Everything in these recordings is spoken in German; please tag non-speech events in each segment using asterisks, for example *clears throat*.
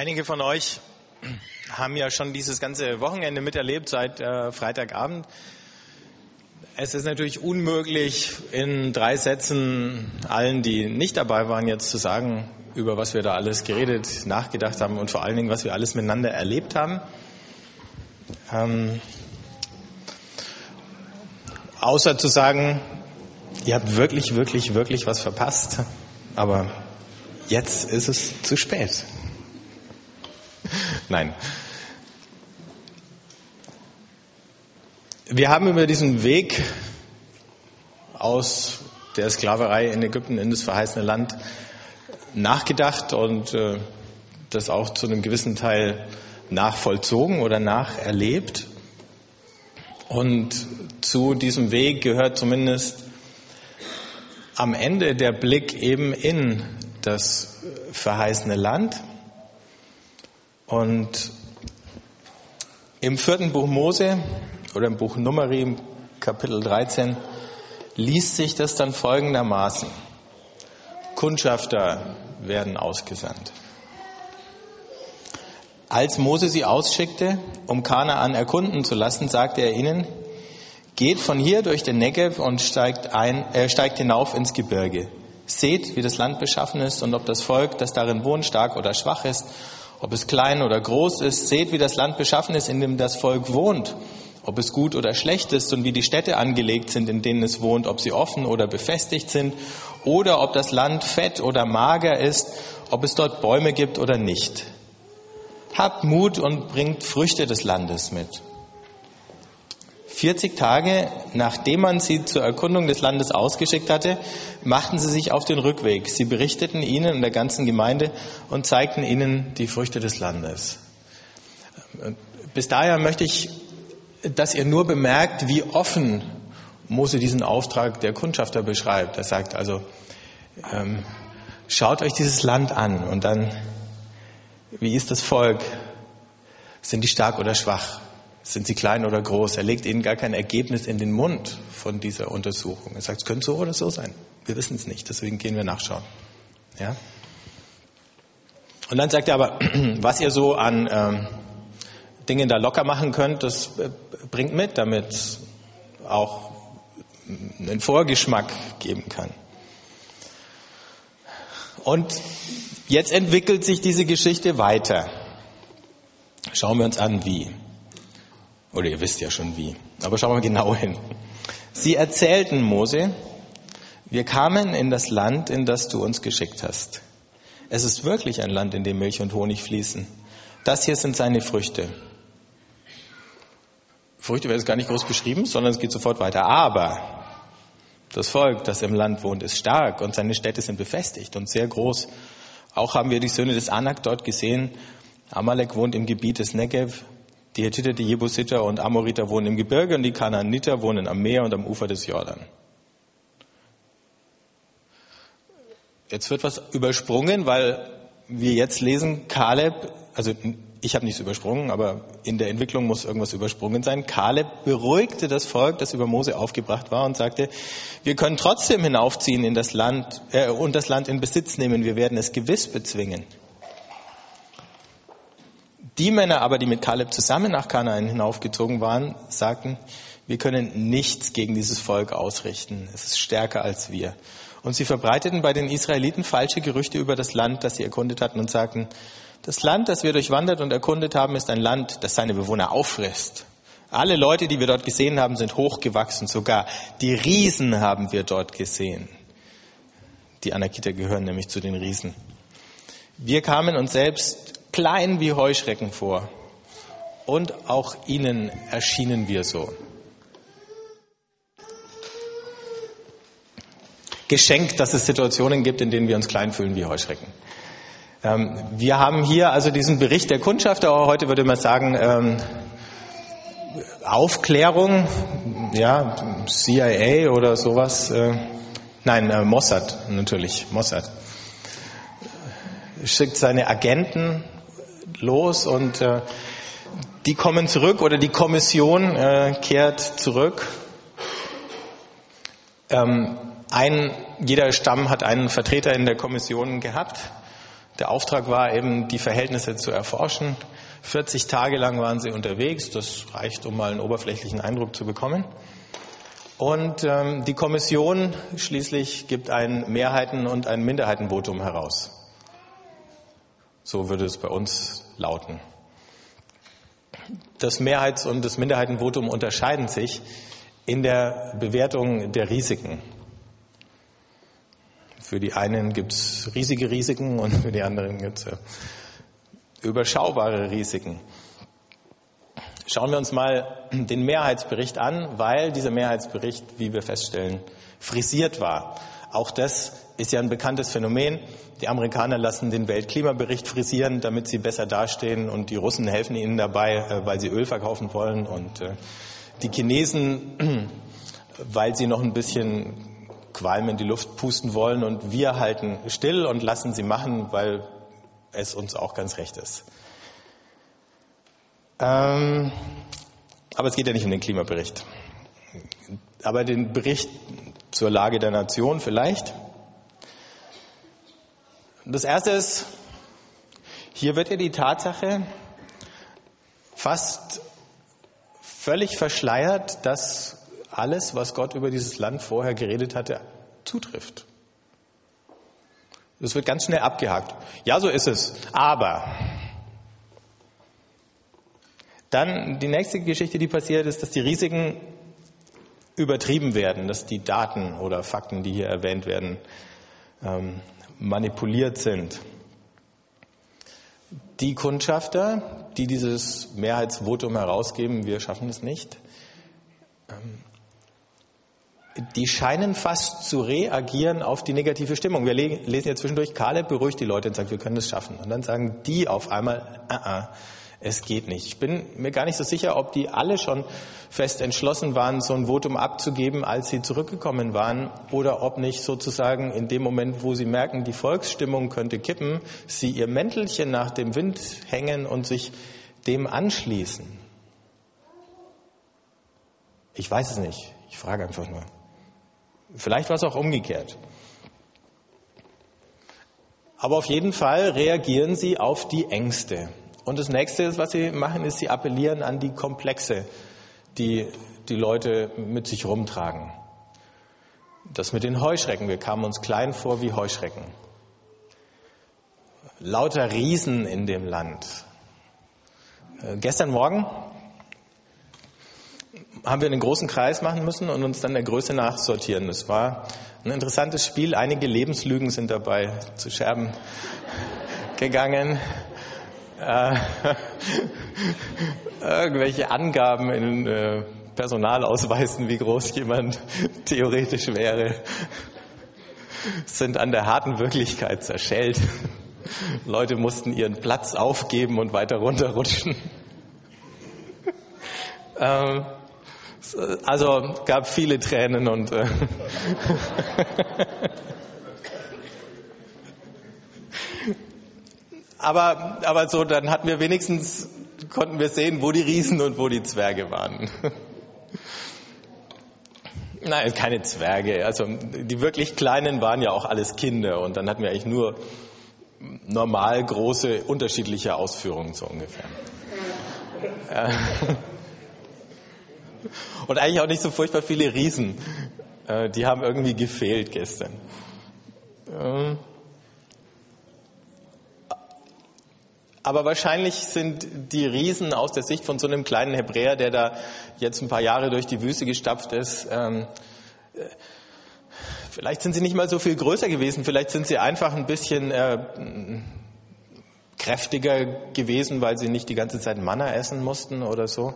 Einige von euch haben ja schon dieses ganze Wochenende miterlebt seit äh, Freitagabend. Es ist natürlich unmöglich, in drei Sätzen allen, die nicht dabei waren, jetzt zu sagen, über was wir da alles geredet, nachgedacht haben und vor allen Dingen, was wir alles miteinander erlebt haben. Ähm, außer zu sagen, ihr habt wirklich, wirklich, wirklich was verpasst. Aber jetzt ist es zu spät. Nein. Wir haben über diesen Weg aus der Sklaverei in Ägypten in das verheißene Land nachgedacht und äh, das auch zu einem gewissen Teil nachvollzogen oder nacherlebt. Und zu diesem Weg gehört zumindest am Ende der Blick eben in das verheißene Land. Und im vierten Buch Mose oder im Buch Numeri, Kapitel 13, liest sich das dann folgendermaßen. Kundschafter werden ausgesandt. Als Mose sie ausschickte, um Kanaan erkunden zu lassen, sagte er ihnen, geht von hier durch den Negev und steigt, ein, äh, steigt hinauf ins Gebirge. Seht, wie das Land beschaffen ist und ob das Volk, das darin wohnt, stark oder schwach ist, ob es klein oder groß ist. Seht, wie das Land beschaffen ist, in dem das Volk wohnt, ob es gut oder schlecht ist und wie die Städte angelegt sind, in denen es wohnt, ob sie offen oder befestigt sind oder ob das Land fett oder mager ist, ob es dort Bäume gibt oder nicht. Habt Mut und bringt Früchte des Landes mit. 40 Tage, nachdem man sie zur Erkundung des Landes ausgeschickt hatte, machten sie sich auf den Rückweg. Sie berichteten ihnen und der ganzen Gemeinde und zeigten ihnen die Früchte des Landes. Bis daher möchte ich, dass ihr nur bemerkt, wie offen Mose diesen Auftrag der Kundschafter beschreibt. Er sagt also, ähm, schaut euch dieses Land an und dann, wie ist das Volk? Sind die stark oder schwach? Sind sie klein oder groß? Er legt ihnen gar kein Ergebnis in den Mund von dieser Untersuchung. Er sagt, es könnte so oder so sein. Wir wissen es nicht, deswegen gehen wir nachschauen. Ja? Und dann sagt er aber, *clears throat* was ihr so an ähm, Dingen da locker machen könnt, das äh, bringt mit, damit es auch einen Vorgeschmack geben kann. Und jetzt entwickelt sich diese Geschichte weiter. Schauen wir uns an, wie. Oder ihr wisst ja schon wie. Aber schauen wir genau hin. Sie erzählten Mose, wir kamen in das Land, in das du uns geschickt hast. Es ist wirklich ein Land, in dem Milch und Honig fließen. Das hier sind seine Früchte. Früchte werden jetzt gar nicht groß beschrieben, sondern es geht sofort weiter. Aber das Volk, das im Land wohnt, ist stark und seine Städte sind befestigt und sehr groß. Auch haben wir die Söhne des Anak dort gesehen. Amalek wohnt im Gebiet des Negev. Die Hethiter, die Jebusiter und Amoriter wohnen im Gebirge und die Kanaaniter wohnen am Meer und am Ufer des Jordan. Jetzt wird was übersprungen, weil wir jetzt lesen, Kaleb, also ich habe nichts übersprungen, aber in der Entwicklung muss irgendwas übersprungen sein. Kaleb beruhigte das Volk, das über Mose aufgebracht war und sagte, wir können trotzdem hinaufziehen in das Land äh, und das Land in Besitz nehmen. Wir werden es gewiss bezwingen. Die Männer aber, die mit Kaleb zusammen nach Kanaan hinaufgezogen waren, sagten, wir können nichts gegen dieses Volk ausrichten. Es ist stärker als wir. Und sie verbreiteten bei den Israeliten falsche Gerüchte über das Land, das sie erkundet hatten und sagten, das Land, das wir durchwandert und erkundet haben, ist ein Land, das seine Bewohner auffrisst. Alle Leute, die wir dort gesehen haben, sind hochgewachsen. Sogar die Riesen haben wir dort gesehen. Die Anakiter gehören nämlich zu den Riesen. Wir kamen uns selbst klein wie Heuschrecken vor. Und auch ihnen erschienen wir so. Geschenkt, dass es Situationen gibt, in denen wir uns klein fühlen wie Heuschrecken. Ähm, wir haben hier also diesen Bericht der Kundschafter, heute würde man sagen, ähm, Aufklärung, ja, CIA oder sowas. Äh, nein, äh, Mossad natürlich, Mossad. Schickt seine Agenten los und äh, die kommen zurück oder die Kommission äh, kehrt zurück. Ähm, ein, jeder Stamm hat einen Vertreter in der Kommission gehabt. Der Auftrag war eben, die Verhältnisse zu erforschen. 40 Tage lang waren sie unterwegs. Das reicht, um mal einen oberflächlichen Eindruck zu bekommen. Und ähm, die Kommission schließlich gibt ein Mehrheiten- und ein Minderheitenvotum heraus. So würde es bei uns lauten. Das Mehrheits- und das Minderheitenvotum unterscheiden sich in der Bewertung der Risiken. Für die einen gibt es riesige Risiken und für die anderen gibt es äh, überschaubare Risiken. Schauen wir uns mal den Mehrheitsbericht an, weil dieser Mehrheitsbericht, wie wir feststellen, frisiert war. Auch das ist ja ein bekanntes Phänomen. Die Amerikaner lassen den Weltklimabericht frisieren, damit sie besser dastehen und die Russen helfen ihnen dabei, äh, weil sie Öl verkaufen wollen und äh, die Chinesen, *clears throat* weil sie noch ein bisschen Qualm in die Luft pusten wollen und wir halten still und lassen sie machen, weil es uns auch ganz recht ist. Ähm, aber es geht ja nicht um den Klimabericht. Aber den Bericht zur Lage der Nation vielleicht. Das erste ist, hier wird ja die Tatsache fast völlig verschleiert, dass alles, was Gott über dieses Land vorher geredet hatte, zutrifft. Das wird ganz schnell abgehakt. Ja, so ist es. Aber dann die nächste Geschichte, die passiert, ist, dass die Risiken übertrieben werden, dass die Daten oder Fakten, die hier erwähnt werden, ähm, manipuliert sind. Die Kundschafter, die dieses Mehrheitsvotum herausgeben, wir schaffen es nicht, ähm, die scheinen fast zu reagieren auf die negative Stimmung. Wir lesen ja zwischendurch, Kaleb beruhigt die Leute und sagt, wir können es schaffen. Und dann sagen die auf einmal, uh -uh, es geht nicht. Ich bin mir gar nicht so sicher, ob die alle schon fest entschlossen waren, so ein Votum abzugeben, als sie zurückgekommen waren, oder ob nicht sozusagen in dem Moment, wo sie merken, die Volksstimmung könnte kippen, sie ihr Mäntelchen nach dem Wind hängen und sich dem anschließen. Ich weiß es nicht. Ich frage einfach nur. Vielleicht war es auch umgekehrt. Aber auf jeden Fall reagieren sie auf die Ängste. Und das nächste, was sie machen, ist, sie appellieren an die Komplexe, die die Leute mit sich rumtragen. Das mit den Heuschrecken. Wir kamen uns klein vor wie Heuschrecken. Lauter Riesen in dem Land. Äh, gestern Morgen haben wir einen großen Kreis machen müssen und uns dann der Größe nachsortieren. Das war ein interessantes Spiel. Einige Lebenslügen sind dabei zu Scherben *laughs* gegangen äh, *laughs* irgendwelche Angaben in äh, Personalausweisen, wie groß jemand *laughs* theoretisch wäre, sind an der harten Wirklichkeit zerschellt. *laughs* Leute mussten ihren Platz aufgeben und weiter runterrutschen. ähm, also gab viele Tränen und äh, Aber, aber so, dann hatten wir wenigstens, konnten wir sehen, wo die Riesen und wo die Zwerge waren. *laughs* Nein, keine Zwerge. Also die wirklich Kleinen waren ja auch alles Kinder und dann hatten wir eigentlich nur normal große, unterschiedliche Ausführungen so ungefähr. *laughs* Und eigentlich auch nicht so furchtbar viele Riesen. Äh, die haben irgendwie gefehlt gestern. Aber wahrscheinlich sind die Riesen aus der Sicht von so einem kleinen Hebräer, der da jetzt ein paar Jahre durch die Wüste gestapft ist, ähm, äh, vielleicht sind sie nicht mal so viel größer gewesen, vielleicht sind sie einfach ein bisschen äh, kräftiger gewesen, weil sie nicht die ganze Zeit Manna essen mussten oder so.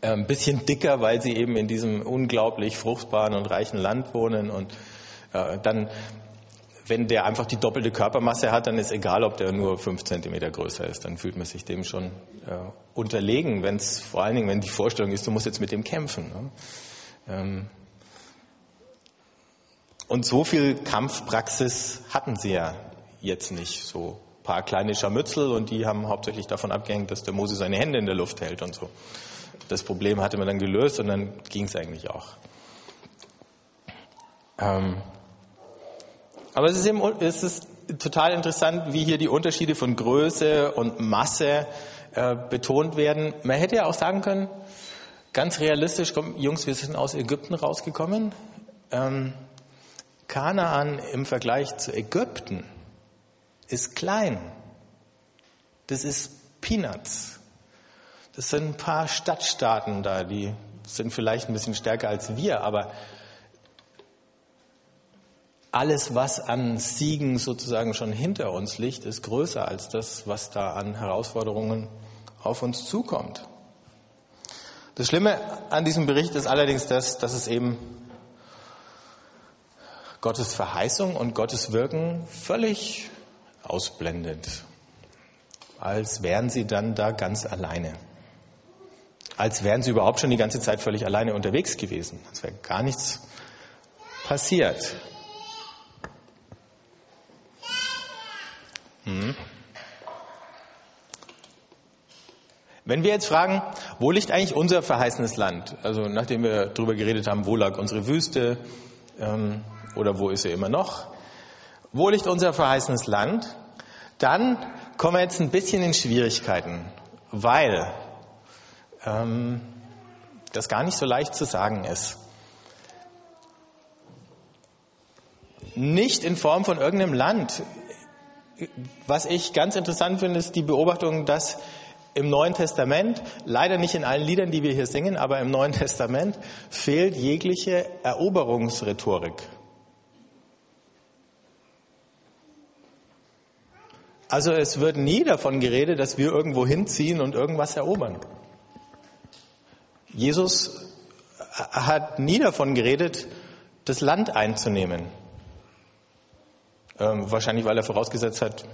Äh, ein bisschen dicker, weil sie eben in diesem unglaublich fruchtbaren und reichen Land wohnen und äh, dann wenn der einfach die doppelte Körpermasse hat, dann ist egal, ob der nur fünf Zentimeter größer ist. Dann fühlt man sich dem schon äh, unterlegen, wenn es vor allen Dingen, wenn die Vorstellung ist, du musst jetzt mit dem kämpfen. Ne? Ähm und so viel Kampfpraxis hatten sie ja jetzt nicht. So paar kleine Scharmützel und die haben hauptsächlich davon abgehängt, dass der Mose seine Hände in der Luft hält und so. Das Problem hatte man dann gelöst und dann ging es eigentlich auch. Ähm aber es ist, eben, es ist total interessant, wie hier die Unterschiede von Größe und Masse äh, betont werden. Man hätte ja auch sagen können, ganz realistisch, komm, Jungs, wir sind aus Ägypten rausgekommen. Ähm, Kanaan im Vergleich zu Ägypten ist klein. Das ist Peanuts. Das sind ein paar Stadtstaaten da, die sind vielleicht ein bisschen stärker als wir, aber alles, was an Siegen sozusagen schon hinter uns liegt, ist größer als das, was da an Herausforderungen auf uns zukommt. Das Schlimme an diesem Bericht ist allerdings das, dass es eben Gottes Verheißung und Gottes Wirken völlig ausblendet, als wären sie dann da ganz alleine. Als wären sie überhaupt schon die ganze Zeit völlig alleine unterwegs gewesen, als wäre gar nichts passiert. Wenn wir jetzt fragen, wo liegt eigentlich unser verheißenes Land? Also nachdem wir darüber geredet haben, wo lag unsere Wüste ähm, oder wo ist sie immer noch? Wo liegt unser verheißenes Land? Dann kommen wir jetzt ein bisschen in Schwierigkeiten, weil ähm, das gar nicht so leicht zu sagen ist. Nicht in Form von irgendeinem Land. Was ich ganz interessant finde, ist die Beobachtung, dass im Neuen Testament, leider nicht in allen Liedern, die wir hier singen, aber im Neuen *laughs* Testament fehlt jegliche Eroberungsrhetorik. Also es wird nie davon geredet, dass wir irgendwo hinziehen und irgendwas erobern. Jesus hat nie davon geredet, das Land einzunehmen. Ähm, wahrscheinlich, weil er vorausgesetzt hat,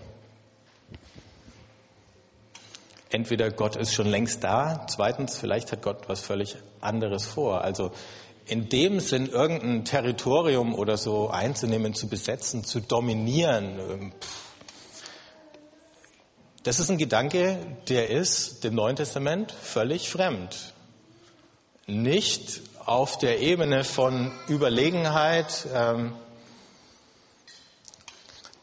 entweder Gott ist schon längst da, zweitens, vielleicht hat Gott was völlig anderes vor. Also in dem Sinn, irgendein Territorium oder so einzunehmen, zu besetzen, zu dominieren, ähm, das ist ein Gedanke, der ist dem Neuen Testament völlig fremd. Nicht auf der Ebene von Überlegenheit, ähm,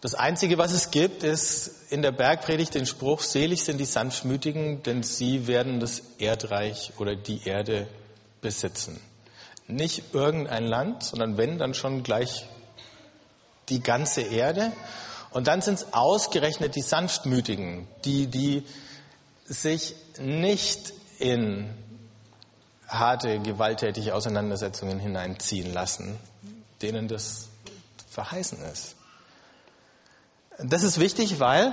das Einzige, was es gibt, ist in der Bergpredigt den Spruch, selig sind die Sanftmütigen, denn sie werden das Erdreich oder die Erde besitzen. Nicht irgendein Land, sondern wenn, dann schon gleich die ganze Erde. Und dann sind es ausgerechnet die Sanftmütigen, die, die sich nicht in harte, gewalttätige Auseinandersetzungen hineinziehen lassen, denen das verheißen ist. Das ist wichtig, weil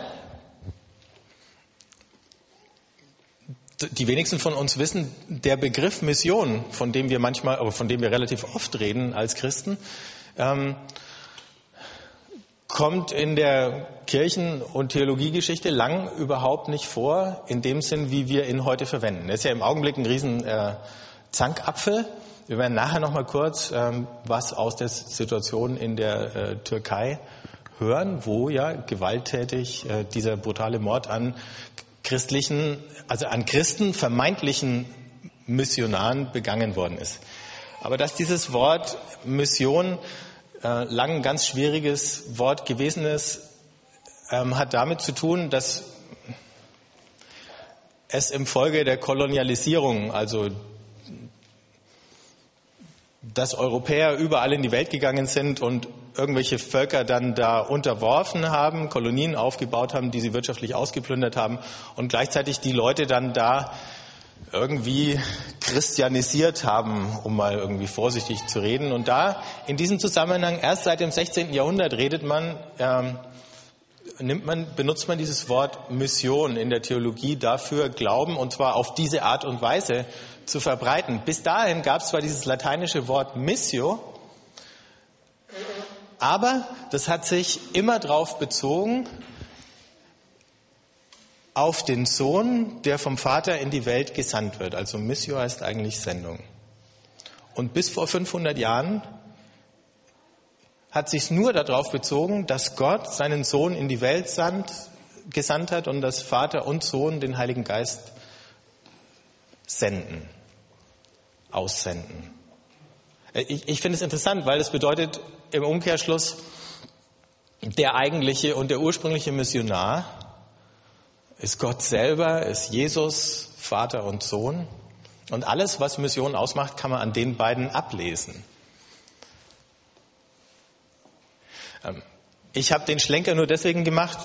die wenigsten von uns wissen, der Begriff Mission, von dem wir manchmal, aber von dem wir relativ oft reden als Christen, ähm, kommt in der Kirchen- und Theologiegeschichte lang überhaupt nicht vor, in dem Sinn, wie wir ihn heute verwenden. Das ist ja im Augenblick ein riesen äh, Zankapfel. Wir werden nachher noch mal kurz ähm, was aus der Situation in der äh, Türkei hören, wo ja gewalttätig äh, dieser brutale Mord an christlichen, also an Christen vermeintlichen Missionaren begangen worden ist. Aber dass dieses Wort Mission äh, lang ein ganz schwieriges Wort gewesen ist, ähm, hat damit zu tun, dass es im Folge der Kolonialisierung, also dass Europäer überall in die Welt gegangen sind und irgendwelche Völker dann da unterworfen haben, Kolonien aufgebaut haben, die sie wirtschaftlich ausgeplündert haben und gleichzeitig die Leute dann da irgendwie christianisiert haben, um mal irgendwie vorsichtig zu reden. Und da in diesem Zusammenhang, erst seit dem 16. Jahrhundert redet man, ähm, nimmt man, benutzt man dieses Wort Mission in der Theologie dafür, Glauben und zwar auf diese Art und Weise zu verbreiten. Bis dahin gab es zwar dieses lateinische Wort Missio, aber das hat sich immer darauf bezogen, auf den Sohn, der vom Vater in die Welt gesandt wird. Also Missio heißt eigentlich Sendung. Und bis vor 500 Jahren hat sich nur darauf bezogen, dass Gott seinen Sohn in die Welt sandt, gesandt hat und dass Vater und Sohn den Heiligen Geist senden, aussenden. Ich, ich finde es interessant, weil es bedeutet im Umkehrschluss, der eigentliche und der ursprüngliche Missionar ist Gott selber, ist Jesus, Vater und Sohn. Und alles, was Mission ausmacht, kann man an den beiden ablesen. Ähm, ich habe den Schlenker nur deswegen gemacht,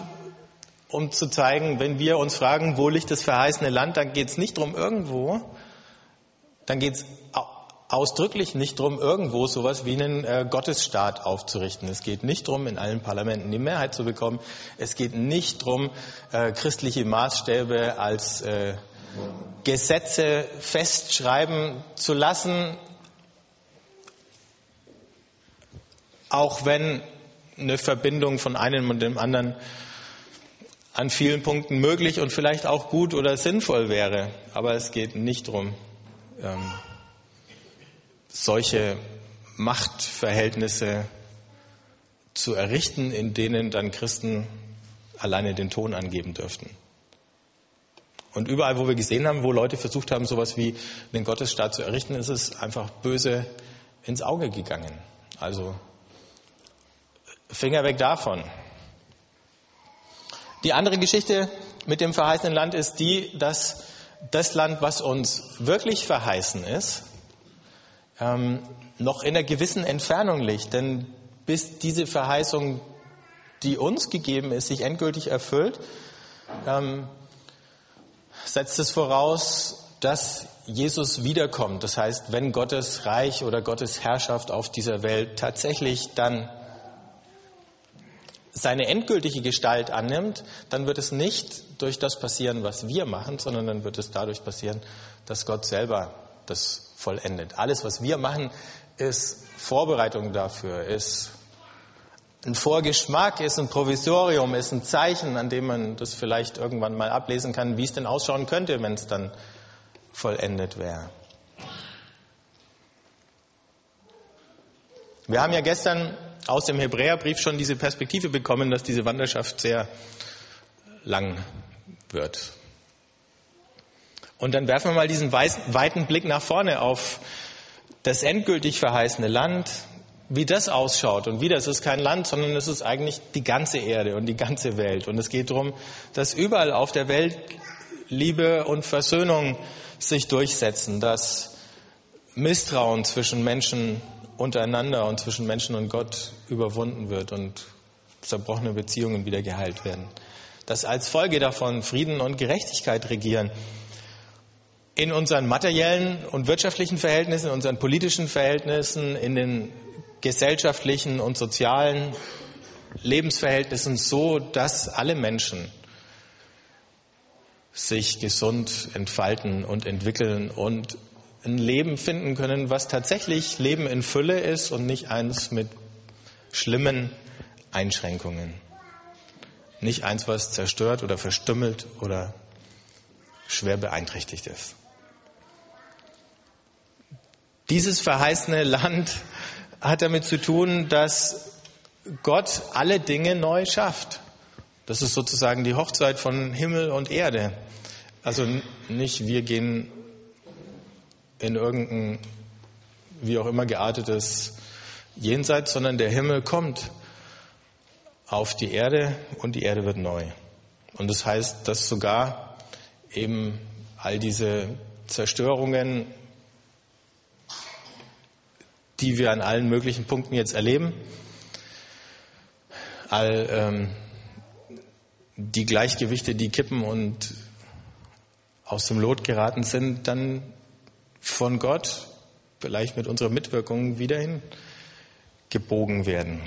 um zu zeigen, wenn wir uns fragen, wo liegt das verheißene Land, dann geht es nicht drum irgendwo, dann geht es ausdrücklich nicht drum irgendwo sowas wie einen äh, Gottesstaat aufzurichten. Es geht nicht drum in allen Parlamenten die Mehrheit zu bekommen. Es geht nicht drum äh, christliche Maßstäbe als äh, Gesetze festschreiben zu lassen, auch wenn eine Verbindung von einem und dem anderen an vielen Punkten möglich und vielleicht auch gut oder sinnvoll wäre. Aber es geht nicht darum, ähm, solche Machtverhältnisse zu errichten, in denen dann Christen alleine den Ton angeben dürften. Und überall, wo wir gesehen haben, wo Leute versucht haben, sowas wie den Gottesstaat zu errichten, ist es einfach böse ins Auge gegangen. Also Finger weg davon. Die andere Geschichte mit dem verheißenen Land ist die, dass das Land, was uns wirklich verheißen ist, ähm, noch in einer gewissen Entfernung liegt. Denn bis diese Verheißung, die uns gegeben ist, sich endgültig erfüllt, ähm, setzt es voraus, dass Jesus wiederkommt. Das heißt, wenn Gottes Reich oder Gottes Herrschaft auf dieser Welt tatsächlich dann seine endgültige Gestalt annimmt, dann wird es nicht durch das passieren, was wir machen, sondern dann wird es dadurch passieren, dass Gott selber das vollendet. Alles, was wir machen, ist Vorbereitung dafür, ist ein Vorgeschmack, ist ein Provisorium, ist ein Zeichen, an dem man das vielleicht irgendwann mal ablesen kann, wie es denn ausschauen könnte, wenn es dann vollendet wäre. Wir haben ja gestern aus dem Hebräerbrief schon diese Perspektive bekommen, dass diese Wanderschaft sehr lang wird. Und dann werfen wir mal diesen weiten Blick nach vorne auf das endgültig verheißene Land, wie das ausschaut. Und wieder, es ist kein Land, sondern es ist eigentlich die ganze Erde und die ganze Welt. Und es geht darum, dass überall auf der Welt Liebe und Versöhnung sich durchsetzen, dass Misstrauen zwischen Menschen untereinander und zwischen Menschen und Gott überwunden wird und zerbrochene Beziehungen wieder geheilt werden. Dass als Folge davon Frieden und Gerechtigkeit regieren. In unseren materiellen und wirtschaftlichen Verhältnissen, in unseren politischen Verhältnissen, in den gesellschaftlichen und sozialen Lebensverhältnissen so, dass alle Menschen sich gesund entfalten und entwickeln und ein Leben finden können, was tatsächlich Leben in Fülle ist und nicht eins mit schlimmen Einschränkungen. Nicht eins, was zerstört oder verstümmelt oder schwer beeinträchtigt ist. Dieses verheißene Land hat damit zu tun, dass Gott alle Dinge neu schafft. Das ist sozusagen die Hochzeit von Himmel und Erde. Also nicht wir gehen in irgendein, wie auch immer geartetes Jenseits, sondern der Himmel kommt auf die Erde und die Erde wird neu. Und das heißt, dass sogar eben all diese Zerstörungen, die wir an allen möglichen Punkten jetzt erleben, all ähm, die Gleichgewichte, die kippen und aus dem Lot geraten sind, dann von Gott, vielleicht mit unserer Mitwirkung, wieder hingebogen werden.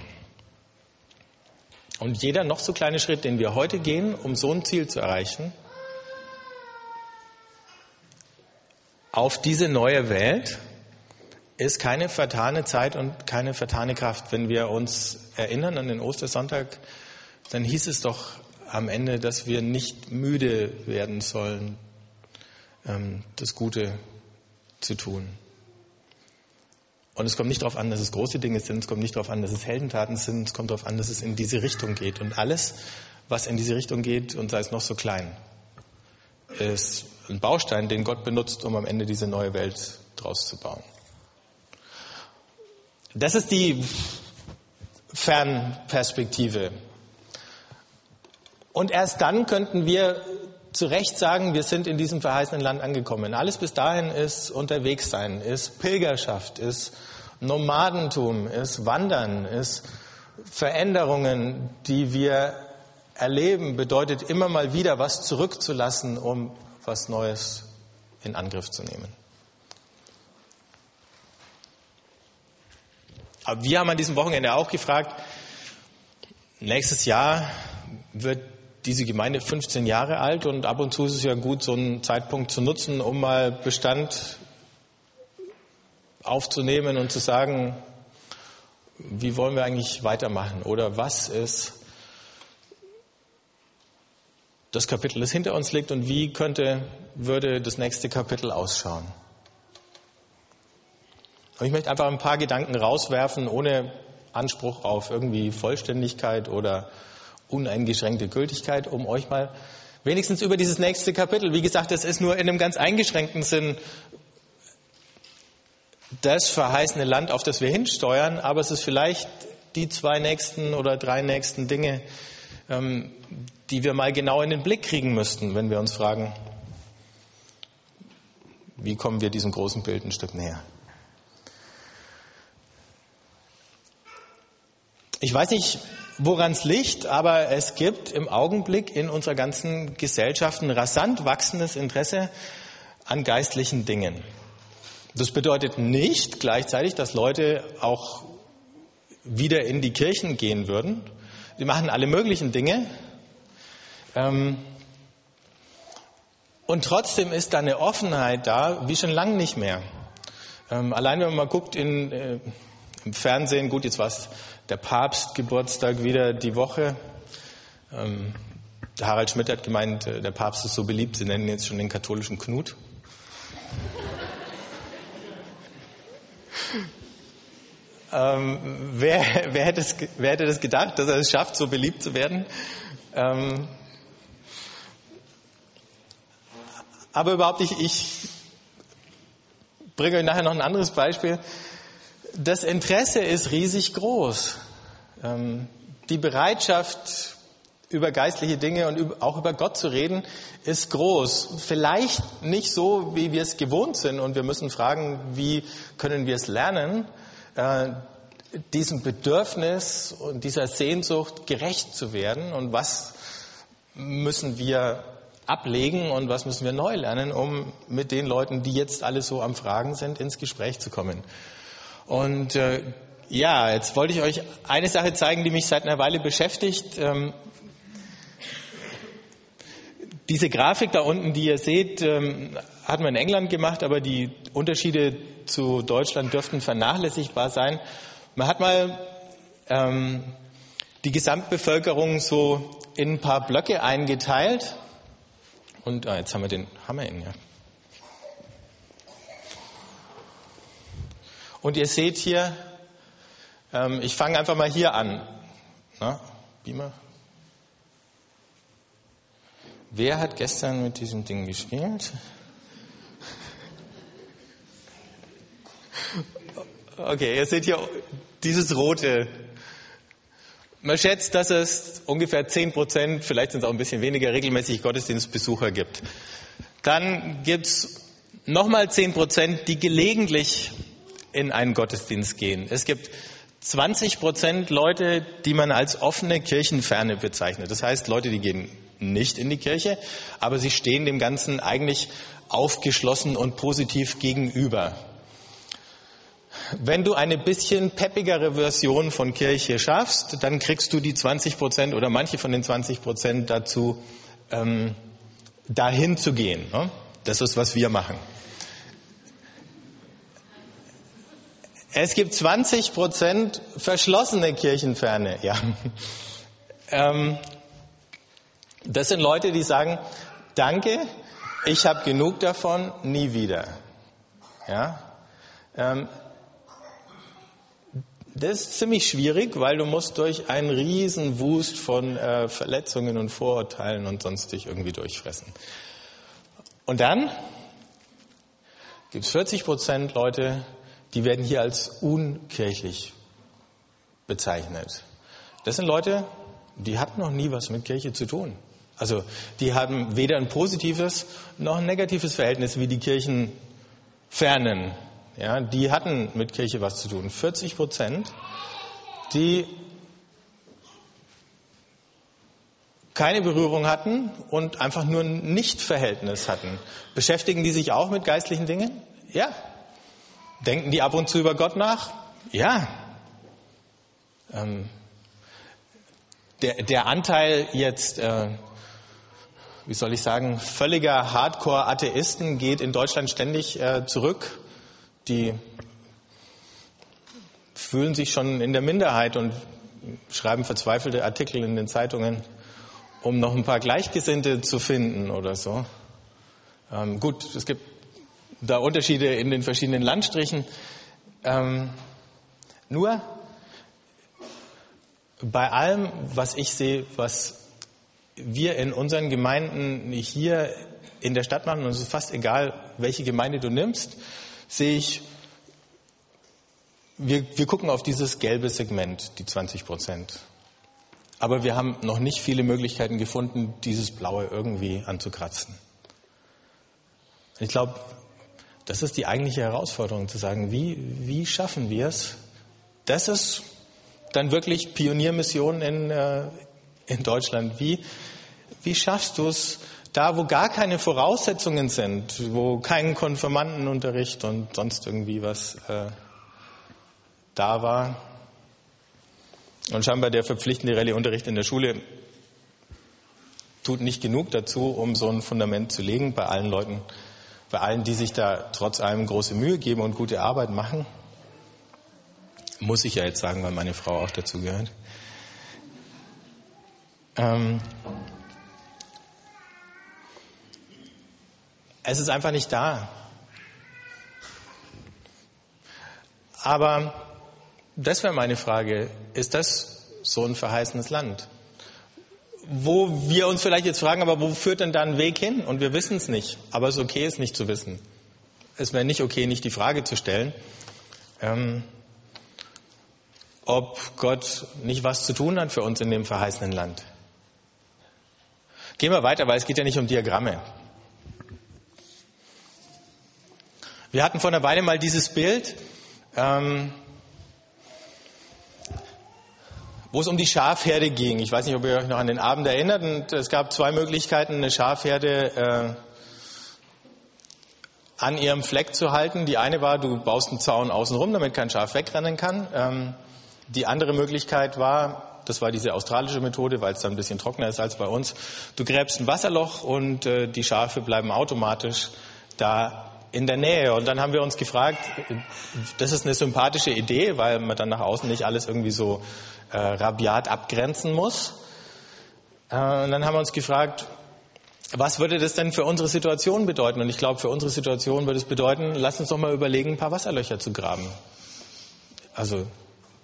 Und jeder noch so kleine Schritt, den wir heute gehen, um so ein Ziel zu erreichen, auf diese neue Welt, ist keine vertane Zeit und keine vertane Kraft. Wenn wir uns erinnern an den Ostersonntag, dann hieß es doch am Ende, dass wir nicht müde werden sollen, ähm, das Gute zu tun. Und es kommt nicht darauf an, dass es große Dinge sind, es kommt nicht darauf an, dass es Heldentaten sind, es kommt darauf an, dass es in diese Richtung geht. Und alles, was in diese Richtung geht, und sei es noch so klein, ist ein Baustein, den Gott benutzt, um am Ende diese neue Welt draus zu bauen. Das ist die Fernperspektive. Und erst dann könnten wir zu Recht sagen, wir sind in diesem verheißenen Land angekommen. Alles bis dahin ist unterwegs sein, ist Pilgerschaft, ist Nomadentum, ist Wandern, ist Veränderungen, die wir erleben, bedeutet immer mal wieder was zurückzulassen, um was Neues in Angriff zu nehmen. Aber wir haben an diesem Wochenende auch gefragt, nächstes Jahr wird diese Gemeinde 15 Jahre alt und ab und zu ist es ja gut, so einen Zeitpunkt zu nutzen, um mal Bestand aufzunehmen und zu sagen, wie wollen wir eigentlich weitermachen oder was ist das Kapitel, das hinter uns liegt und wie könnte, würde das nächste Kapitel ausschauen. Und ich möchte einfach ein paar Gedanken rauswerfen, ohne Anspruch auf irgendwie Vollständigkeit oder uneingeschränkte Gültigkeit, um euch mal wenigstens über dieses nächste Kapitel, wie gesagt, das ist nur in einem ganz eingeschränkten Sinn das verheißene Land, auf das wir hinsteuern, aber es ist vielleicht die zwei nächsten oder drei nächsten Dinge, ähm, die wir mal genau in den Blick kriegen müssten, wenn wir uns fragen, wie kommen wir diesem großen Bild ein Stück näher. Ich weiß nicht, woran es liegt, aber es gibt im Augenblick in unserer ganzen Gesellschaft ein rasant wachsendes Interesse an geistlichen Dingen. Das bedeutet nicht gleichzeitig, dass Leute auch wieder in die Kirchen gehen würden. Sie machen alle möglichen Dinge. Ähm, und trotzdem ist da eine Offenheit da, wie schon lange nicht mehr. Ähm, allein wenn man mal guckt in, äh, im Fernsehen, gut, jetzt war es der Papst Geburtstag wieder die Woche. Ähm, Harald Schmidt hat gemeint, äh, der Papst ist so beliebt, sie nennen ihn jetzt schon den katholischen Knut. *laughs* ähm, wer, wer, hätte es, wer, hätte das gedacht, dass er es schafft, so beliebt zu werden? Ähm, aber überhaupt nicht, ich bringe euch nachher noch ein anderes Beispiel das Interesse ist riesig groß. Ähm, die Bereitschaft, über geistliche Dinge und auch über Gott zu reden, ist groß. Vielleicht nicht so, wie wir es gewohnt sind und wir müssen fragen, wie können wir es lernen, äh, diesem Bedürfnis und dieser Sehnsucht gerecht zu werden und was müssen wir ablegen und was müssen wir neu lernen, um mit den Leuten, die jetzt alle so am Fragen sind, ins Gespräch zu kommen. Und äh, ja, jetzt wollte ich euch eine Sache zeigen, die mich seit einer Weile beschäftigt. Ähm, diese Grafik da unten, die ihr seht, ähm, hat man in England gemacht, aber die Unterschiede zu Deutschland dürften vernachlässigbar sein. Man hat mal ähm, die Gesamtbevölkerung so in ein paar Blöcke eingeteilt. Und ah, jetzt haben wir den Hammer in, ja. Und ihr seht hier, ähm, ich fange einfach mal hier an. Na, Beamer? Wer hat gestern mit diesem Ding gespielt? Okay, ihr seht hier dieses rote. Man schätzt, dass es ungefähr 10 Prozent, vielleicht sind es auch ein bisschen weniger, regelmäßig Gottesdienstbesucher gibt. Dann gibt es nochmal 10 Prozent, die gelegentlich in einen Gottesdienst gehen. Es gibt 20 Prozent Leute, die man als offene Kirchenferne bezeichnet. Das heißt, Leute, die gehen nicht in die Kirche, aber sie stehen dem Ganzen eigentlich aufgeschlossen und positiv gegenüber. Wenn du eine bisschen peppigere Version von Kirche schaffst, dann kriegst du die 20 Prozent oder manche von den 20 Prozent dazu, ähm, dahin zu gehen. Ne? Das ist, was wir machen. Es gibt 20 Prozent verschlossene Kirchenferne. Ja. Ähm, das sind Leute, die sagen, danke, ich habe genug davon, nie wieder. Ja. Ähm, das ist ziemlich schwierig, weil du musst durch einen riesen Wust von äh, Verletzungen und Vorurteilen und sonst dich irgendwie durchfressen. Und dann gibt es 40 Prozent Leute, die werden hier als unkirchlich bezeichnet. Das sind Leute, die hatten noch nie was mit Kirche zu tun. Also die haben weder ein positives noch ein negatives Verhältnis wie die Kirchenfernen. Ja, die hatten mit Kirche was zu tun. 40 Prozent, die keine Berührung hatten und einfach nur ein Nichtverhältnis hatten. Beschäftigen die sich auch mit geistlichen Dingen? Ja. Denken die ab und zu über Gott nach? Ja. Ähm, der, der Anteil jetzt, äh, wie soll ich sagen, völliger Hardcore-Atheisten geht in Deutschland ständig äh, zurück. Die fühlen sich schon in der Minderheit und schreiben verzweifelte Artikel in den Zeitungen um noch ein paar Gleichgesinnte zu finden oder so. Ähm, gut, es gibt da Unterschiede in den verschiedenen Landstrichen. Ähm, nur bei allem, was ich sehe, was wir in unseren Gemeinden hier in der Stadt machen, und es ist fast egal, welche Gemeinde du nimmst, sehe ich, wir, wir gucken auf dieses gelbe Segment, die 20 Prozent. Aber wir haben noch nicht viele Möglichkeiten gefunden, dieses Blaue irgendwie anzukratzen. Ich glaube, das ist die eigentliche Herausforderung, zu sagen, wie, wie schaffen wir es? Das ist dann wirklich Pioniermission in, äh, in Deutschland. Wie, wie schaffst du es, da wo gar keine Voraussetzungen sind, wo kein Konfirmandenunterricht und sonst irgendwie was äh, da war, und scheinbar der verpflichtende Rallye-Unterricht in der Schule tut nicht genug dazu, um so ein Fundament zu legen bei allen Leuten, bei allen, die sich da trotz allem große Mühe geben und gute Arbeit machen. Muss ich ja jetzt sagen, weil meine Frau auch dazu gehört. Ähm es ist einfach nicht da. Aber das wäre meine Frage. Ist das so ein verheißenes Land? Wo wir uns vielleicht jetzt fragen, aber wo führt denn da ein Weg hin? Und wir wissen es nicht. Aber es ist okay, es nicht zu wissen. Es wäre nicht okay, nicht die Frage zu stellen, ähm, ob Gott nicht was zu tun hat für uns in dem verheißenen Land. Gehen wir weiter, weil es geht ja nicht um Diagramme. Wir hatten vor einer Weile mal dieses Bild. Ähm, wo es um die Schafherde ging. Ich weiß nicht, ob ihr euch noch an den Abend erinnert. Und es gab zwei Möglichkeiten, eine Schafherde äh, an ihrem Fleck zu halten. Die eine war, du baust einen Zaun außenrum, damit kein Schaf wegrennen kann. Ähm, die andere Möglichkeit war, das war diese australische Methode, weil es dann ein bisschen trockener ist als bei uns. Du gräbst ein Wasserloch und äh, die Schafe bleiben automatisch da in der Nähe. Und dann haben wir uns gefragt, das ist eine sympathische Idee, weil man dann nach außen nicht alles irgendwie so äh, rabiat abgrenzen muss. Äh, und dann haben wir uns gefragt, was würde das denn für unsere Situation bedeuten? Und ich glaube, für unsere Situation würde es bedeuten, lass uns doch mal überlegen, ein paar Wasserlöcher zu graben. Also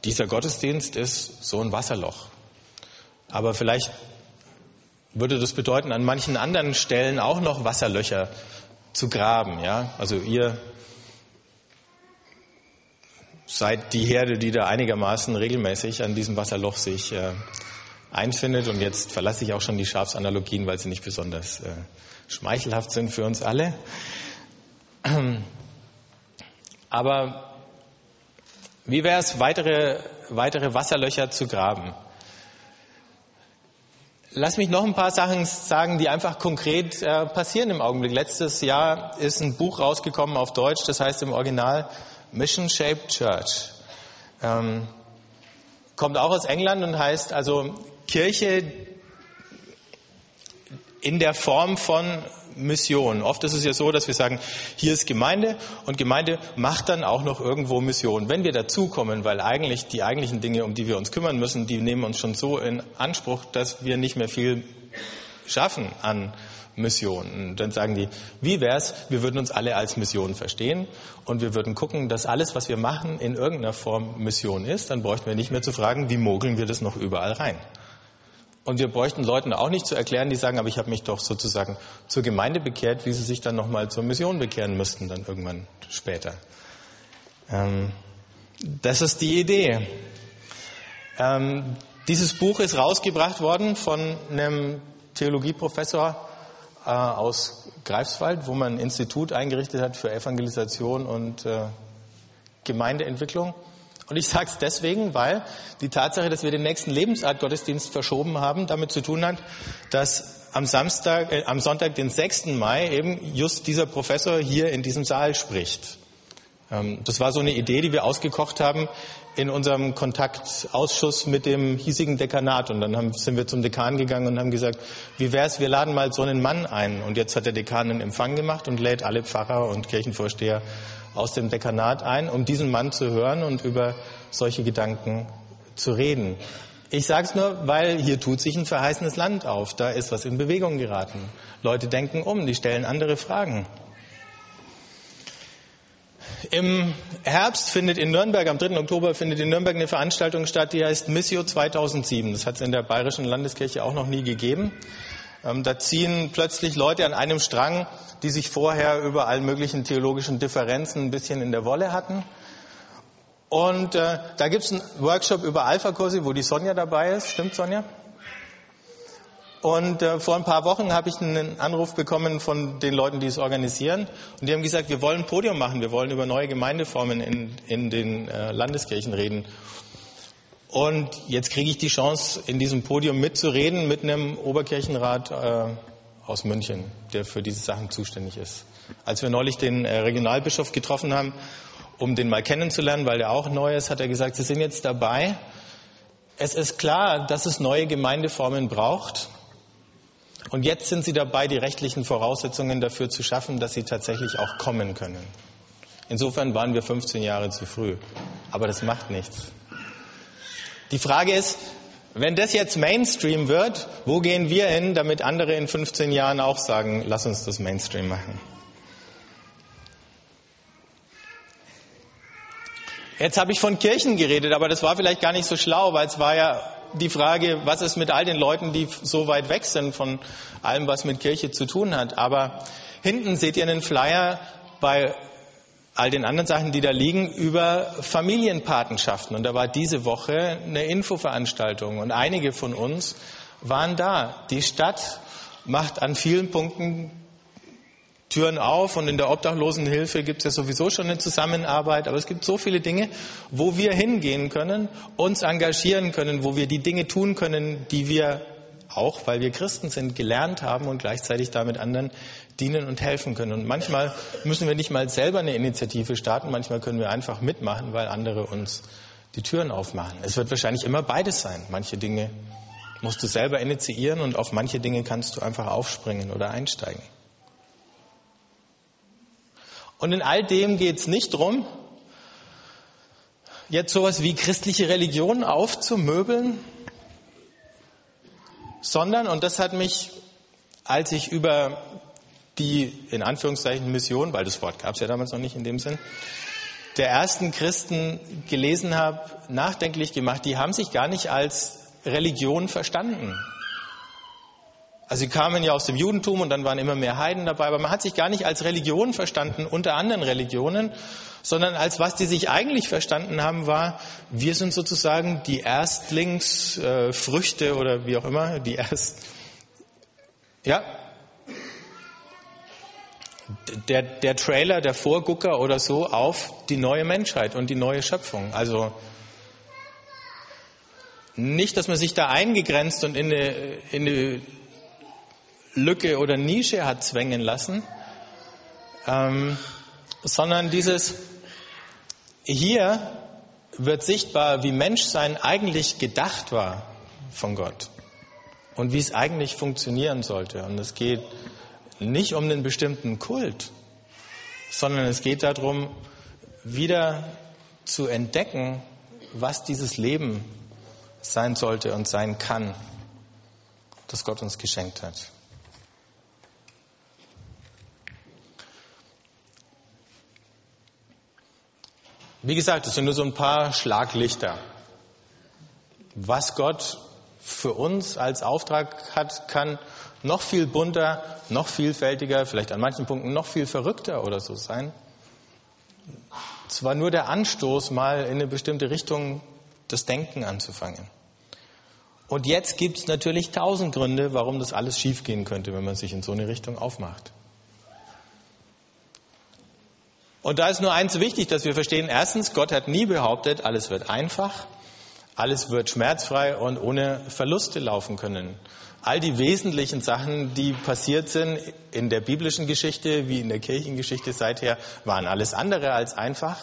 dieser Gottesdienst ist so ein Wasserloch. Aber vielleicht würde das bedeuten, an manchen anderen Stellen auch noch Wasserlöcher zu graben. Ja? Also ihr seid die Herde, die da einigermaßen regelmäßig an diesem Wasserloch sich äh, einfindet. Und jetzt verlasse ich auch schon die Schafsanalogien, weil sie nicht besonders äh, schmeichelhaft sind für uns alle. *clears throat* Aber wie wäre es, weitere, weitere Wasserlöcher zu graben? Lass mich noch ein paar Sachen sagen, die einfach konkret äh, passieren im Augenblick. Letztes Jahr ist ein Buch rausgekommen auf Deutsch, das heißt im Original Mission Shaped Church. Ähm, kommt auch aus England und heißt also Kirche in der Form von Mission. Oft ist es ja so, dass wir sagen, hier ist Gemeinde und Gemeinde macht dann auch noch irgendwo Mission. Wenn wir dazukommen, weil eigentlich die eigentlichen Dinge, um die wir uns kümmern müssen, die nehmen uns schon so in Anspruch, dass wir nicht mehr viel schaffen an Mission. Und dann sagen die, wie wär's, wir würden uns alle als Mission verstehen und wir würden gucken, dass alles, was wir machen, in irgendeiner Form Mission ist. Dann bräuchten wir nicht mehr zu fragen, wie mogeln wir das noch überall rein. Und wir bräuchten Leuten auch nicht zu erklären, die sagen, aber ich habe mich doch sozusagen zur Gemeinde bekehrt, wie sie sich dann nochmal zur Mission bekehren müssten, dann irgendwann später. Ähm, das ist die Idee. Ähm, Dieses Buch ist rausgebracht worden von einem Theologieprofessor äh, aus Greifswald, wo man ein Institut eingerichtet hat für Evangelisation und äh, Gemeindeentwicklung. Und ich sage es deswegen, weil die Tatsache, dass wir den nächsten Lebensart-Gottesdienst verschoben haben, damit zu tun hat, dass am Samstag, äh, am Sonntag, den 6. Mai, eben just dieser Professor hier in diesem Saal spricht. Ähm, das war so eine Idee, die wir ausgekocht haben in unserem Kontaktausschuss mit dem hiesigen Dekanat. Und dann haben, sind wir zum Dekan gegangen und haben gesagt, wie wäre es, wir laden mal so einen Mann ein. Und jetzt hat der Dekan einen Empfang gemacht und lädt alle Pfarrer und Kirchenvorsteher aus dem Dekanat ein, um diesen Mann zu hören und über solche Gedanken zu reden. Ich sage es nur, weil hier tut sich ein verheißenes Land auf. Da ist was in Bewegung geraten. Leute denken um, die stellen andere Fragen. Im Herbst findet in Nürnberg, am 3. Oktober findet in Nürnberg eine Veranstaltung statt, die heißt Missio 2007. Das hat es in der Bayerischen Landeskirche auch noch nie gegeben. Ähm, da ziehen plötzlich Leute an einem Strang, die sich vorher über all möglichen theologischen Differenzen ein bisschen in der Wolle hatten. Und äh, da gibt es einen Workshop über Alpha-Kurse, wo die Sonja dabei ist. Stimmt, Sonja? Und äh, vor ein paar Wochen habe ich einen Anruf bekommen von den Leuten, die es organisieren. Und die haben gesagt, wir wollen ein Podium machen, wir wollen über neue Gemeindeformen in, in den äh, Landeskirchen reden. Und jetzt kriege ich die Chance, in diesem Podium mitzureden mit einem Oberkirchenrat äh, aus München, der für diese Sachen zuständig ist. Als wir neulich den äh, Regionalbischof getroffen haben, um den mal kennenzulernen, weil der auch neu ist, hat er gesagt, Sie sind jetzt dabei. Es ist klar, dass es neue Gemeindeformen braucht. Und jetzt sind sie dabei, die rechtlichen Voraussetzungen dafür zu schaffen, dass sie tatsächlich auch kommen können. Insofern waren wir 15 Jahre zu früh. Aber das macht nichts. Die Frage ist, wenn das jetzt Mainstream wird, wo gehen wir hin, damit andere in 15 Jahren auch sagen, lass uns das Mainstream machen? Jetzt habe ich von Kirchen geredet, aber das war vielleicht gar nicht so schlau, weil es war ja die Frage, was ist mit all den Leuten, die so weit weg sind von allem, was mit Kirche zu tun hat. Aber hinten seht ihr einen Flyer bei all den anderen Sachen, die da liegen, über Familienpatenschaften. Und da war diese Woche eine Infoveranstaltung und einige von uns waren da. Die Stadt macht an vielen Punkten Türen auf und in der Obdachlosenhilfe gibt es ja sowieso schon eine Zusammenarbeit, aber es gibt so viele Dinge, wo wir hingehen können, uns engagieren können, wo wir die Dinge tun können, die wir auch, weil wir Christen sind, gelernt haben und gleichzeitig damit anderen dienen und helfen können. Und manchmal müssen wir nicht mal selber eine Initiative starten, manchmal können wir einfach mitmachen, weil andere uns die Türen aufmachen. Es wird wahrscheinlich immer beides sein. Manche Dinge musst du selber initiieren und auf manche Dinge kannst du einfach aufspringen oder einsteigen. Und in all dem geht es nicht darum, jetzt sowas wie christliche Religion aufzumöbeln, sondern, und das hat mich, als ich über die, in Anführungszeichen, Mission, weil das Wort gab es ja damals noch nicht in dem Sinn, der ersten Christen gelesen habe, nachdenklich gemacht, die haben sich gar nicht als Religion verstanden. Also sie kamen ja aus dem Judentum und dann waren immer mehr Heiden dabei, aber man hat sich gar nicht als Religion verstanden unter anderen Religionen, sondern als was die sich eigentlich verstanden haben, war, wir sind sozusagen die Erstlingsfrüchte äh, oder wie auch immer, die Erst, ja, der, der Trailer, der Vorgucker oder so auf die neue Menschheit und die neue Schöpfung. Also nicht, dass man sich da eingegrenzt und in eine, in eine Lücke oder Nische hat zwängen lassen, ähm, sondern dieses hier wird sichtbar, wie Menschsein eigentlich gedacht war von Gott und wie es eigentlich funktionieren sollte. Und es geht nicht um einen bestimmten Kult, sondern es geht darum, wieder zu entdecken, was dieses Leben sein sollte und sein kann, das Gott uns geschenkt hat. Wie gesagt, es sind nur so ein paar Schlaglichter. Was Gott für uns als Auftrag hat, kann noch viel bunter, noch vielfältiger, vielleicht an manchen Punkten noch viel verrückter oder so sein. Es war nur der Anstoß, mal in eine bestimmte Richtung das Denken anzufangen. Und jetzt gibt es natürlich tausend Gründe, warum das alles schiefgehen könnte, wenn man sich in so eine Richtung aufmacht. Und da ist nur eins wichtig, dass wir verstehen. Erstens, Gott hat nie behauptet, alles wird einfach, alles wird schmerzfrei und ohne Verluste laufen können. All die wesentlichen Sachen, die passiert sind in der biblischen Geschichte wie in der Kirchengeschichte seither, waren alles andere als einfach.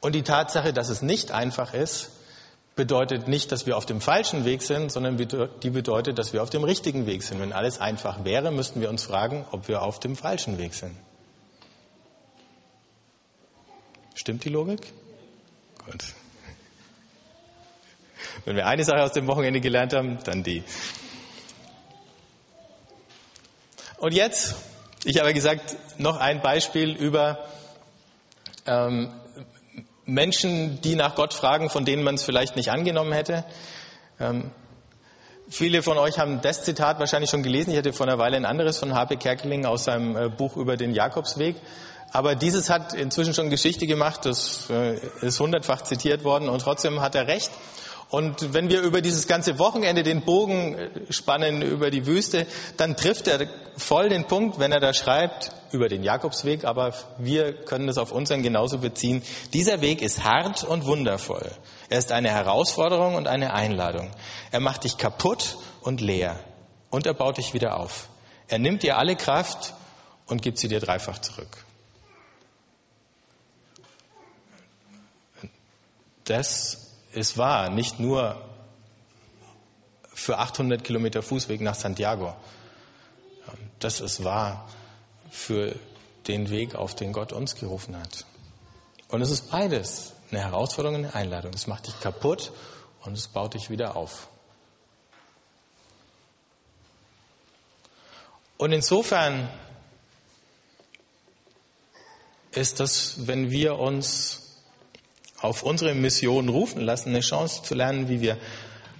Und die Tatsache, dass es nicht einfach ist, bedeutet nicht, dass wir auf dem falschen Weg sind, sondern die bedeutet, dass wir auf dem richtigen Weg sind. Wenn alles einfach wäre, müssten wir uns fragen, ob wir auf dem falschen Weg sind. Stimmt die Logik? Gut. Wenn wir eine Sache aus dem Wochenende gelernt haben, dann die. Und jetzt, ich habe gesagt, noch ein Beispiel über ähm, Menschen, die nach Gott fragen, von denen man es vielleicht nicht angenommen hätte. Ähm, viele von euch haben das Zitat wahrscheinlich schon gelesen. Ich hatte vor einer Weile ein anderes von H.P. Kerkeling aus seinem äh, Buch über den Jakobsweg. Aber dieses hat inzwischen schon Geschichte gemacht, das äh, ist hundertfach zitiert worden und trotzdem hat er recht. Und wenn wir über dieses ganze Wochenende den Bogen äh, spannen über die Wüste, dann trifft er voll den Punkt, wenn er da schreibt über den Jakobsweg, aber wir können es auf unseren genauso beziehen. Dieser Weg ist hart und wundervoll. Er ist eine Herausforderung und eine Einladung. Er macht dich kaputt und leer und er baut dich wieder auf. Er nimmt dir alle Kraft und gibt sie dir dreifach zurück. Das ist wahr, nicht nur für 800 Kilometer Fußweg nach Santiago. Das ist wahr für den Weg, auf den Gott uns gerufen hat. Und es ist beides, eine Herausforderung und eine Einladung. Es macht dich kaputt und es baut dich wieder auf. Und insofern ist das, wenn wir uns auf unsere Mission rufen lassen, eine Chance zu lernen, wie wir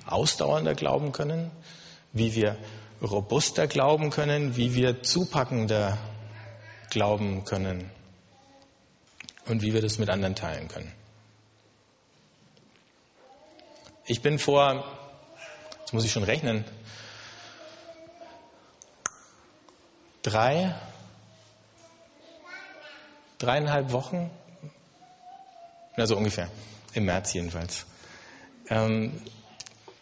ausdauernder glauben können, wie wir robuster glauben können, wie wir zupackender glauben können und wie wir das mit anderen teilen können. Ich bin vor, jetzt muss ich schon rechnen, drei, dreieinhalb Wochen na, so ungefähr. Im März jedenfalls. Ähm,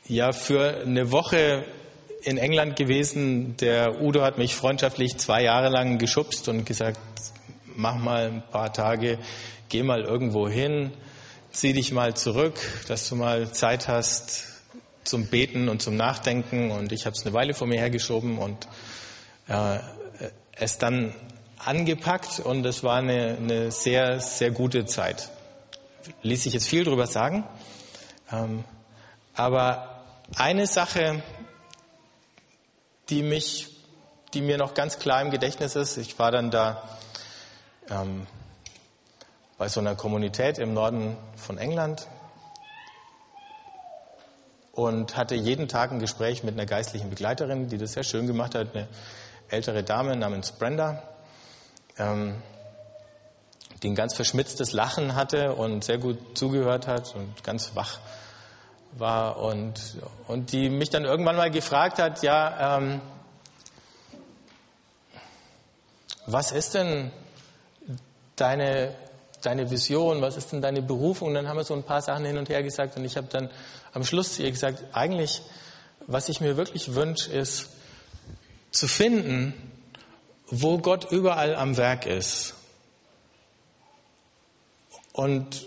ja, für eine Woche in England gewesen. Der Udo hat mich freundschaftlich zwei Jahre lang geschubst und gesagt, mach mal ein paar Tage, geh mal irgendwo hin, zieh dich mal zurück, dass du mal Zeit hast zum Beten und zum Nachdenken. Und ich habe es eine Weile vor mir hergeschoben und äh, es dann angepackt und es war eine, eine sehr, sehr gute Zeit ließ sich jetzt viel drüber sagen. Ähm, aber eine Sache, die mich, die mir noch ganz klar im Gedächtnis ist, ich war dann da ähm, bei so einer Kommunität im Norden von England und hatte jeden Tag ein Gespräch mit einer geistlichen Begleiterin, die das sehr schön gemacht hat, eine ältere Dame namens Brenda. Ähm, die ein ganz verschmitztes Lachen hatte und sehr gut zugehört hat und ganz wach war und, und die mich dann irgendwann mal gefragt hat, ja, ähm, was ist denn deine, deine Vision, was ist denn deine Berufung? Und dann haben wir so ein paar Sachen hin und her gesagt und ich habe dann am Schluss zu ihr gesagt, eigentlich, was ich mir wirklich wünsche, ist zu finden, wo Gott überall am Werk ist und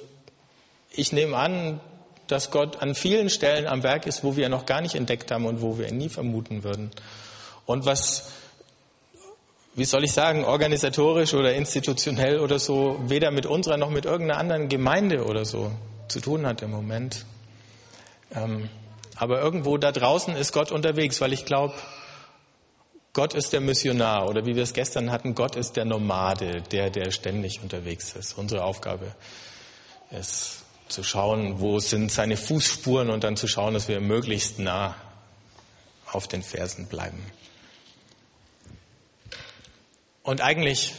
ich nehme an, dass Gott an vielen Stellen am Werk ist, wo wir ihn noch gar nicht entdeckt haben und wo wir ihn nie vermuten würden. Und was, wie soll ich sagen, organisatorisch oder institutionell oder so, weder mit unserer noch mit irgendeiner anderen Gemeinde oder so zu tun hat im Moment. Ähm, aber irgendwo da draußen ist Gott unterwegs, weil ich glaube, Gott ist der Missionar oder wie wir es gestern hatten, Gott ist der Nomade, der, der ständig unterwegs ist. Unsere Aufgabe ist zu schauen, wo sind seine Fußspuren und dann zu schauen, dass wir möglichst nah auf den Fersen bleiben. Und eigentlich,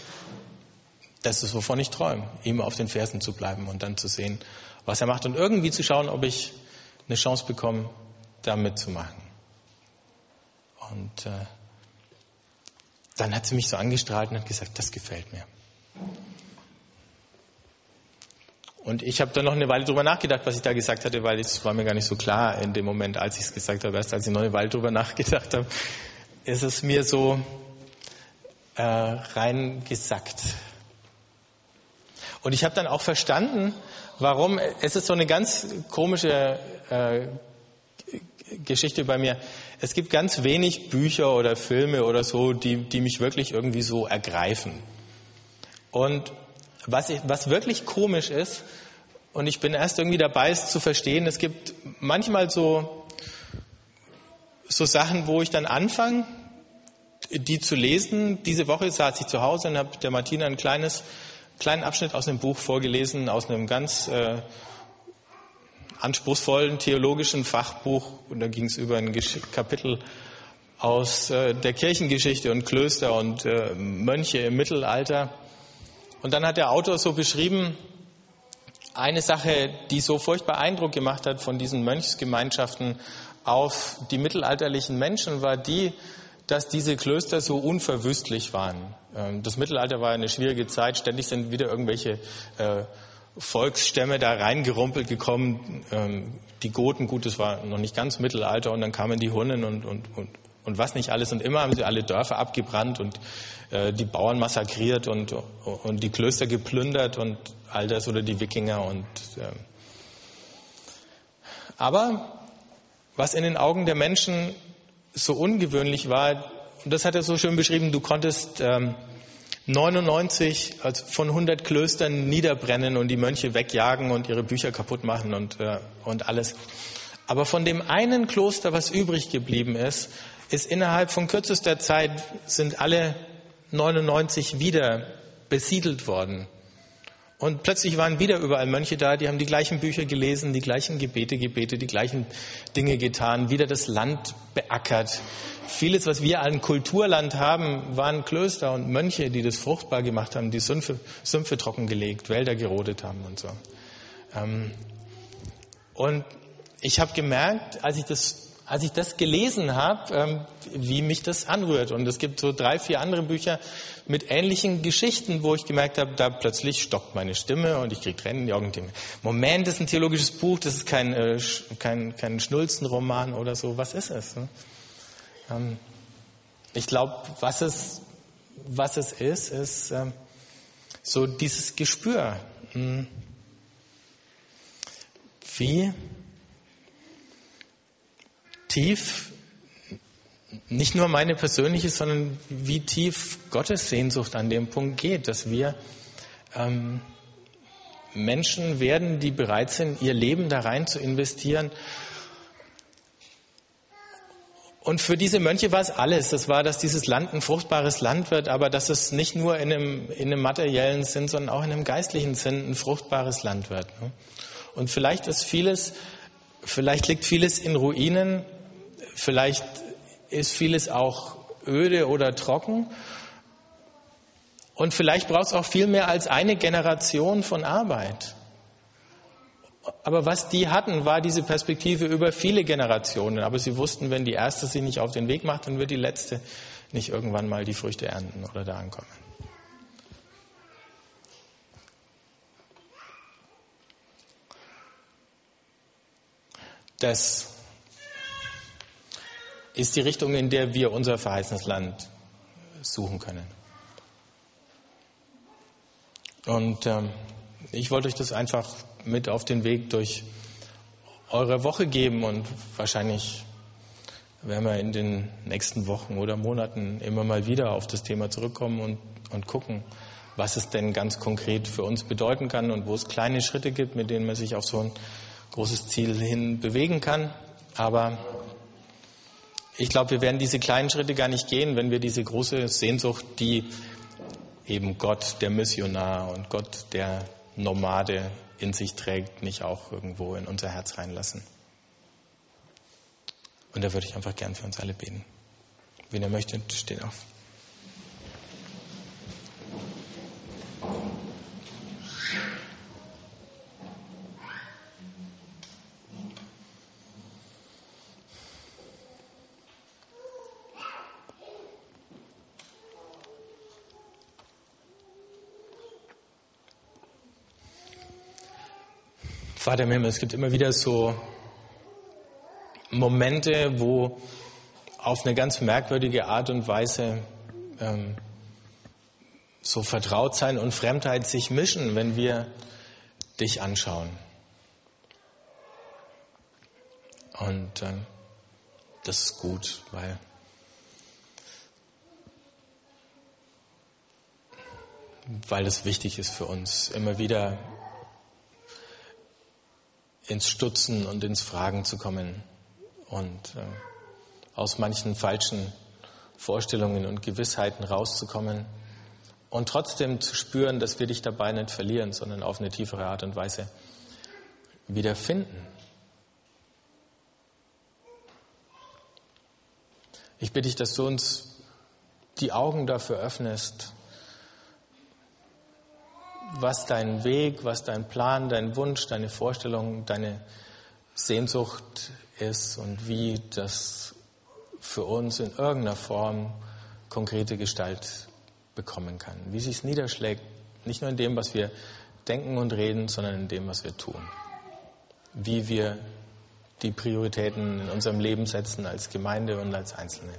das ist, wovon ich träume, ihm auf den Fersen zu bleiben und dann zu sehen, was er macht und irgendwie zu schauen, ob ich eine Chance bekomme, da mitzumachen. Und äh, dann hat sie mich so angestrahlt und hat gesagt, das gefällt mir. Und ich habe dann noch eine Weile drüber nachgedacht, was ich da gesagt hatte, weil es war mir gar nicht so klar in dem Moment, als ich es gesagt habe. Erst als ich noch eine Weile drüber *laughs* nachgedacht habe, ist es mir so äh, reingesackt. Und ich habe dann auch verstanden, warum. Es ist so eine ganz komische äh, Geschichte bei mir. Es gibt ganz wenig Bücher oder Filme oder so, die, die mich wirklich irgendwie so ergreifen. Und was, ich, was wirklich komisch ist, und ich bin erst irgendwie dabei, es zu verstehen, es gibt manchmal so, so Sachen, wo ich dann anfange, die zu lesen. Diese Woche saß ich zu Hause und habe der Martina ein kleines, kleinen Abschnitt aus einem Buch vorgelesen, aus einem ganz äh, anspruchsvollen theologischen Fachbuch. Und da ging es über ein Kapitel aus äh, der Kirchengeschichte und Klöster und äh, Mönche im Mittelalter. Und dann hat der Autor so beschrieben, eine Sache, die so furchtbar Eindruck gemacht hat von diesen Mönchsgemeinschaften auf die mittelalterlichen Menschen, war die, dass diese Klöster so unverwüstlich waren. Ähm, das Mittelalter war eine schwierige Zeit, ständig sind wieder irgendwelche äh, Volksstämme da reingerumpelt gekommen. Ähm, die Goten, gut, das war noch nicht ganz Mittelalter, und dann kamen die Hunnen und, und, und, und was nicht alles. Und immer haben sie alle Dörfer abgebrannt und äh, die Bauern massakriert und, und die Klöster geplündert und all das oder die Wikinger. Und, äh. Aber was in den Augen der Menschen so ungewöhnlich war, und das hat er so schön beschrieben, du konntest ähm, 99 also von 100 Klöstern niederbrennen und die Mönche wegjagen und ihre Bücher kaputt machen und, äh, und alles. Aber von dem einen Kloster, was übrig geblieben ist, ist innerhalb von kürzester Zeit sind alle 99 wieder besiedelt worden. Und plötzlich waren wieder überall Mönche da, die haben die gleichen Bücher gelesen, die gleichen Gebete gebetet, die gleichen Dinge getan, wieder das Land beackert. Vieles, was wir an Kulturland haben, waren Klöster und Mönche, die das fruchtbar gemacht haben, die Sümpfe, Sümpfe trockengelegt, Wälder gerodet haben und so. Ähm, und ich habe gemerkt, als ich das als ich das gelesen habe, ähm, wie mich das anrührt. Und es gibt so drei, vier andere Bücher mit ähnlichen Geschichten, wo ich gemerkt habe, da plötzlich stockt meine Stimme und ich kriege Tränen in die Augen. Moment, das ist ein theologisches Buch, das ist kein, äh, kein, kein Schnulzenroman oder so. Was ist es? Ne? Ähm, ich glaube, was es, was es ist, ist ähm, so dieses Gespür. Hm. Wie tief, nicht nur meine persönliche, sondern wie tief Gottes Sehnsucht an dem Punkt geht, dass wir ähm, Menschen werden, die bereit sind, ihr Leben da rein zu investieren. Und für diese Mönche war es alles. Das war, dass dieses Land ein fruchtbares Land wird, aber dass es nicht nur in einem, in einem materiellen Sinn, sondern auch in einem geistlichen Sinn ein fruchtbares Land wird. Ne? Und vielleicht ist vieles, vielleicht liegt vieles in Ruinen, Vielleicht ist vieles auch öde oder trocken. Und vielleicht braucht es auch viel mehr als eine Generation von Arbeit. Aber was die hatten, war diese Perspektive über viele Generationen. Aber sie wussten, wenn die erste sich nicht auf den Weg macht, dann wird die letzte nicht irgendwann mal die Früchte ernten oder da ankommen. Das ist die Richtung, in der wir unser verheißenes Land suchen können. Und ähm, ich wollte euch das einfach mit auf den Weg durch eure Woche geben und wahrscheinlich werden wir in den nächsten Wochen oder Monaten immer mal wieder auf das Thema zurückkommen und, und gucken, was es denn ganz konkret für uns bedeuten kann und wo es kleine Schritte gibt, mit denen man sich auf so ein großes Ziel hin bewegen kann. Aber ich glaube, wir werden diese kleinen Schritte gar nicht gehen, wenn wir diese große Sehnsucht, die eben Gott, der Missionar und Gott, der Nomade in sich trägt, nicht auch irgendwo in unser Herz reinlassen. Und da würde ich einfach gern für uns alle beten. Wenn ihr möchtet, steht auf. Vater im Himmel, es gibt immer wieder so Momente, wo auf eine ganz merkwürdige Art und Weise ähm, so Vertrautsein und Fremdheit sich mischen, wenn wir dich anschauen. Und ähm, das ist gut, weil weil es wichtig ist für uns, immer wieder ins Stutzen und ins Fragen zu kommen und äh, aus manchen falschen Vorstellungen und Gewissheiten rauszukommen und trotzdem zu spüren, dass wir dich dabei nicht verlieren, sondern auf eine tiefere Art und Weise wiederfinden. Ich bitte dich, dass du uns die Augen dafür öffnest, was dein Weg, was dein Plan, dein Wunsch, deine Vorstellung, deine Sehnsucht ist und wie das für uns in irgendeiner Form konkrete Gestalt bekommen kann. Wie sich es niederschlägt, nicht nur in dem, was wir denken und reden, sondern in dem, was wir tun. Wie wir die Prioritäten in unserem Leben setzen als Gemeinde und als Einzelne.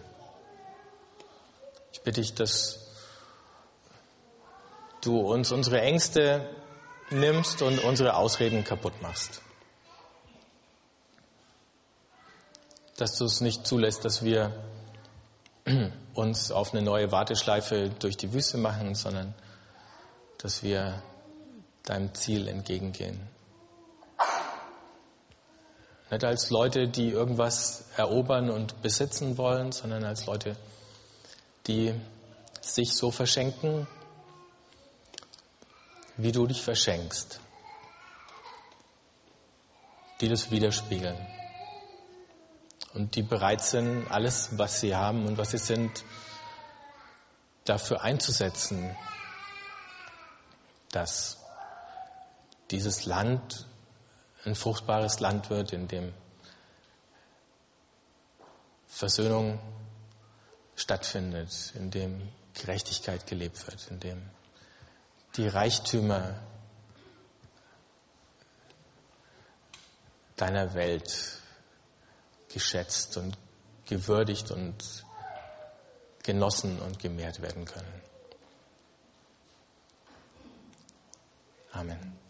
Ich bitte dich, dass du uns unsere Ängste nimmst und unsere Ausreden kaputt machst. Dass du es nicht zulässt, dass wir *clears throat* uns auf eine neue Warteschleife durch die Wüste machen, sondern dass wir deinem Ziel entgegengehen. Nicht als Leute, die irgendwas erobern und besitzen wollen, sondern als Leute, die sich so verschenken, wie du dich verschenkst, die das widerspiegeln und die bereit sind, alles, was sie haben und was sie sind, dafür einzusetzen, dass dieses Land ein fruchtbares Land wird, in dem Versöhnung stattfindet, in dem Gerechtigkeit gelebt wird, in dem die Reichtümer deiner Welt geschätzt und gewürdigt und genossen und gemehrt werden können. Amen.